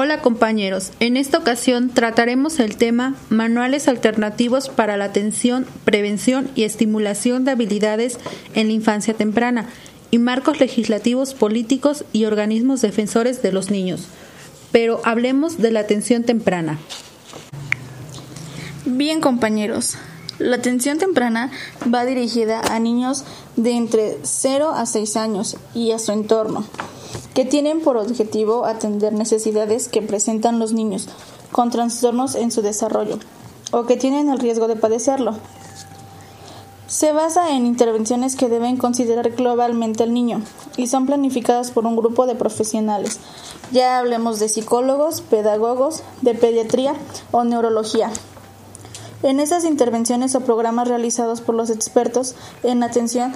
Hola compañeros, en esta ocasión trataremos el tema Manuales alternativos para la atención, prevención y estimulación de habilidades en la infancia temprana y marcos legislativos políticos y organismos defensores de los niños. Pero hablemos de la atención temprana. Bien compañeros, la atención temprana va dirigida a niños de entre 0 a 6 años y a su entorno que tienen por objetivo atender necesidades que presentan los niños con trastornos en su desarrollo o que tienen el riesgo de padecerlo. Se basa en intervenciones que deben considerar globalmente al niño y son planificadas por un grupo de profesionales. Ya hablemos de psicólogos, pedagogos, de pediatría o neurología. En esas intervenciones o programas realizados por los expertos en atención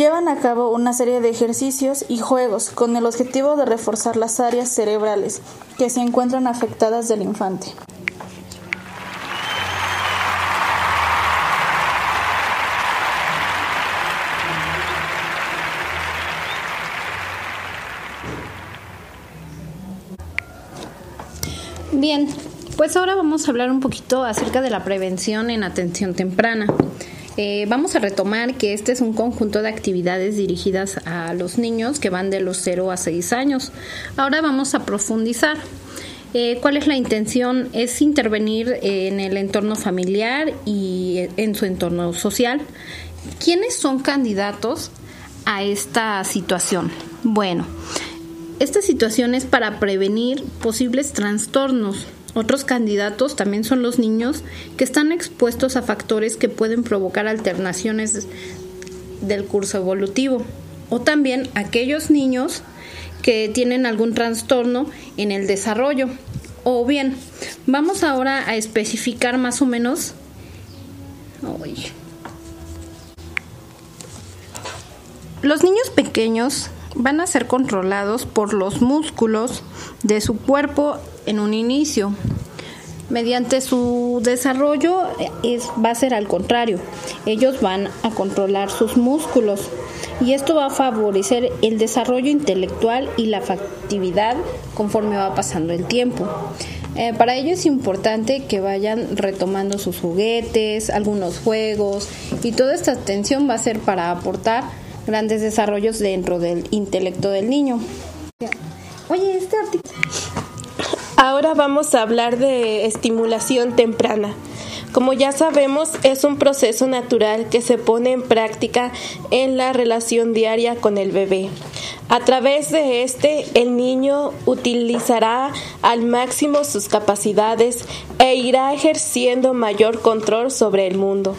llevan a cabo una serie de ejercicios y juegos con el objetivo de reforzar las áreas cerebrales que se encuentran afectadas del infante. Bien, pues ahora vamos a hablar un poquito acerca de la prevención en atención temprana. Eh, vamos a retomar que este es un conjunto de actividades dirigidas a los niños que van de los 0 a 6 años. Ahora vamos a profundizar. Eh, ¿Cuál es la intención? Es intervenir en el entorno familiar y en su entorno social. ¿Quiénes son candidatos a esta situación? Bueno, esta situación es para prevenir posibles trastornos otros candidatos también son los niños que están expuestos a factores que pueden provocar alternaciones del curso evolutivo. O también aquellos niños que tienen algún trastorno en el desarrollo. O bien, vamos ahora a especificar más o menos. Los niños pequeños van a ser controlados por los músculos de su cuerpo en un inicio. Mediante su desarrollo es, va a ser al contrario. Ellos van a controlar sus músculos y esto va a favorecer el desarrollo intelectual y la factividad conforme va pasando el tiempo. Eh, para ello es importante que vayan retomando sus juguetes, algunos juegos y toda esta atención va a ser para aportar grandes desarrollos dentro del intelecto del niño. Oye, este Ahora vamos a hablar de estimulación temprana. Como ya sabemos, es un proceso natural que se pone en práctica en la relación diaria con el bebé. A través de este, el niño utilizará al máximo sus capacidades e irá ejerciendo mayor control sobre el mundo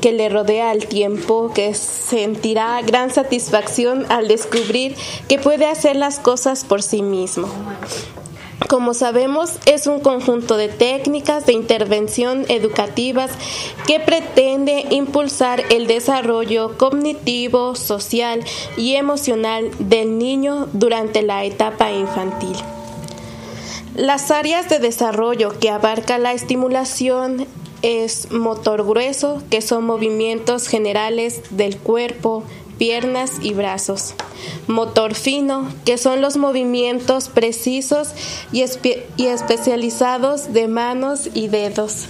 que le rodea al tiempo, que sentirá gran satisfacción al descubrir que puede hacer las cosas por sí mismo. Como sabemos, es un conjunto de técnicas de intervención educativas que pretende impulsar el desarrollo cognitivo, social y emocional del niño durante la etapa infantil. Las áreas de desarrollo que abarca la estimulación es motor grueso, que son movimientos generales del cuerpo, piernas y brazos. Motor fino, que son los movimientos precisos y, especializados de manos y dedos.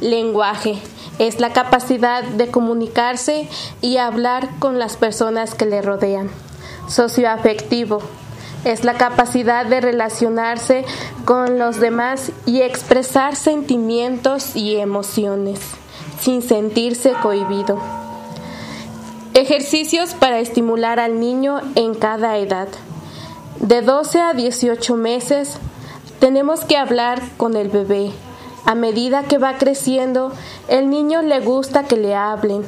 Lenguaje, es la capacidad de comunicarse y hablar con las personas que le rodean. Socioafectivo, es la capacidad de relacionarse con los demás y expresar sentimientos y emociones sin sentirse cohibido. Ejercicios para estimular al niño en cada edad. De 12 a 18 meses tenemos que hablar con el bebé. A medida que va creciendo, el niño le gusta que le hablen.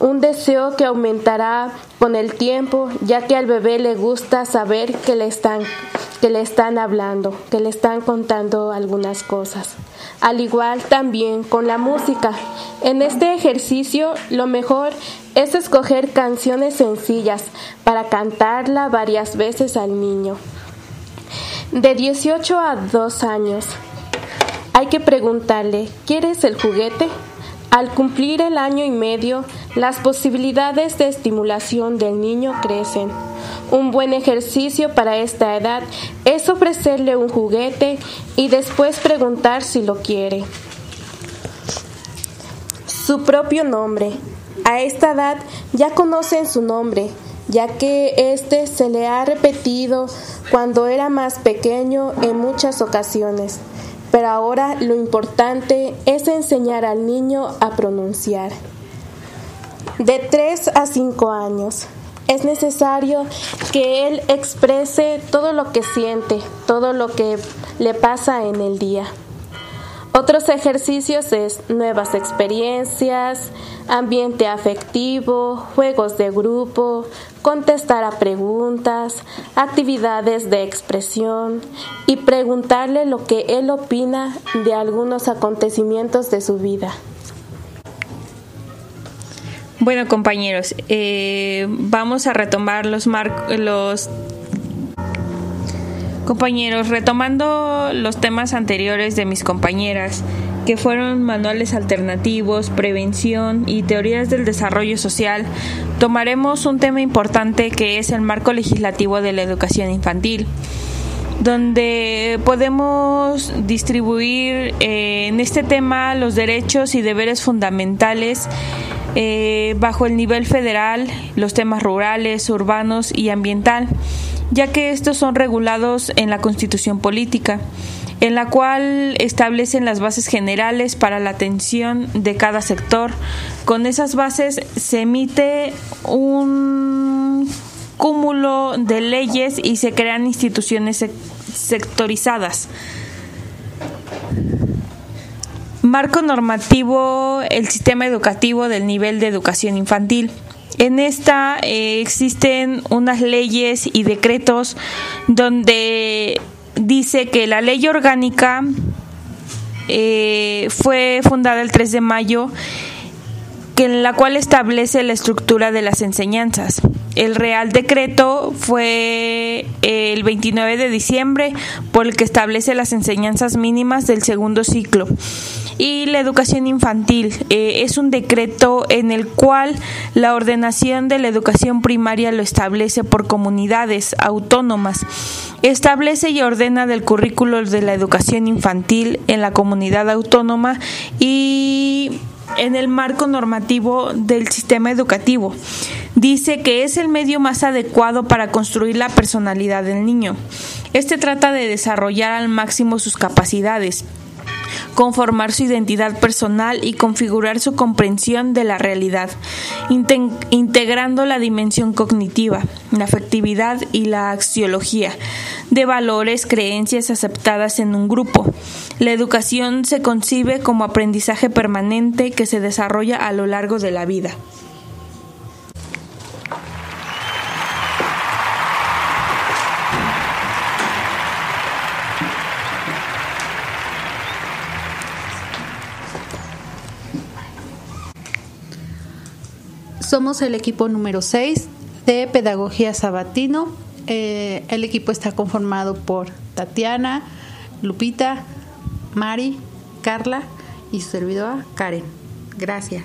Un deseo que aumentará con el tiempo, ya que al bebé le gusta saber que le están que le están hablando, que le están contando algunas cosas. Al igual también con la música. En este ejercicio lo mejor es escoger canciones sencillas para cantarla varias veces al niño. De 18 a 2 años. Hay que preguntarle, ¿quieres el juguete? Al cumplir el año y medio, las posibilidades de estimulación del niño crecen. Un buen ejercicio para esta edad es ofrecerle un juguete y después preguntar si lo quiere. Su propio nombre. A esta edad ya conocen su nombre, ya que éste se le ha repetido cuando era más pequeño en muchas ocasiones. Pero ahora lo importante es enseñar al niño a pronunciar. De 3 a 5 años. Es necesario que él exprese todo lo que siente, todo lo que le pasa en el día. Otros ejercicios es nuevas experiencias, ambiente afectivo, juegos de grupo, contestar a preguntas, actividades de expresión y preguntarle lo que él opina de algunos acontecimientos de su vida. Bueno compañeros, eh, vamos a retomar los, los compañeros, retomando los temas anteriores de mis compañeras, que fueron manuales alternativos, prevención y teorías del desarrollo social, tomaremos un tema importante que es el marco legislativo de la educación infantil donde podemos distribuir eh, en este tema los derechos y deberes fundamentales eh, bajo el nivel federal, los temas rurales, urbanos y ambiental, ya que estos son regulados en la Constitución Política, en la cual establecen las bases generales para la atención de cada sector. Con esas bases se emite un cúmulo de leyes y se crean instituciones sectorizadas. Marco normativo, el sistema educativo del nivel de educación infantil. En esta eh, existen unas leyes y decretos donde dice que la ley orgánica eh, fue fundada el 3 de mayo, en la cual establece la estructura de las enseñanzas. El Real Decreto fue el 29 de diciembre por el que establece las enseñanzas mínimas del segundo ciclo y la educación infantil. Eh, es un decreto en el cual la ordenación de la educación primaria lo establece por comunidades autónomas. Establece y ordena del currículo de la educación infantil en la comunidad autónoma y en el marco normativo del sistema educativo. Dice que es el medio más adecuado para construir la personalidad del niño. Este trata de desarrollar al máximo sus capacidades conformar su identidad personal y configurar su comprensión de la realidad, integrando la dimensión cognitiva, la afectividad y la axiología de valores, creencias aceptadas en un grupo. La educación se concibe como aprendizaje permanente que se desarrolla a lo largo de la vida. Somos el equipo número 6 de Pedagogía Sabatino. Eh, el equipo está conformado por Tatiana, Lupita, Mari, Carla y su servidora Karen. Gracias.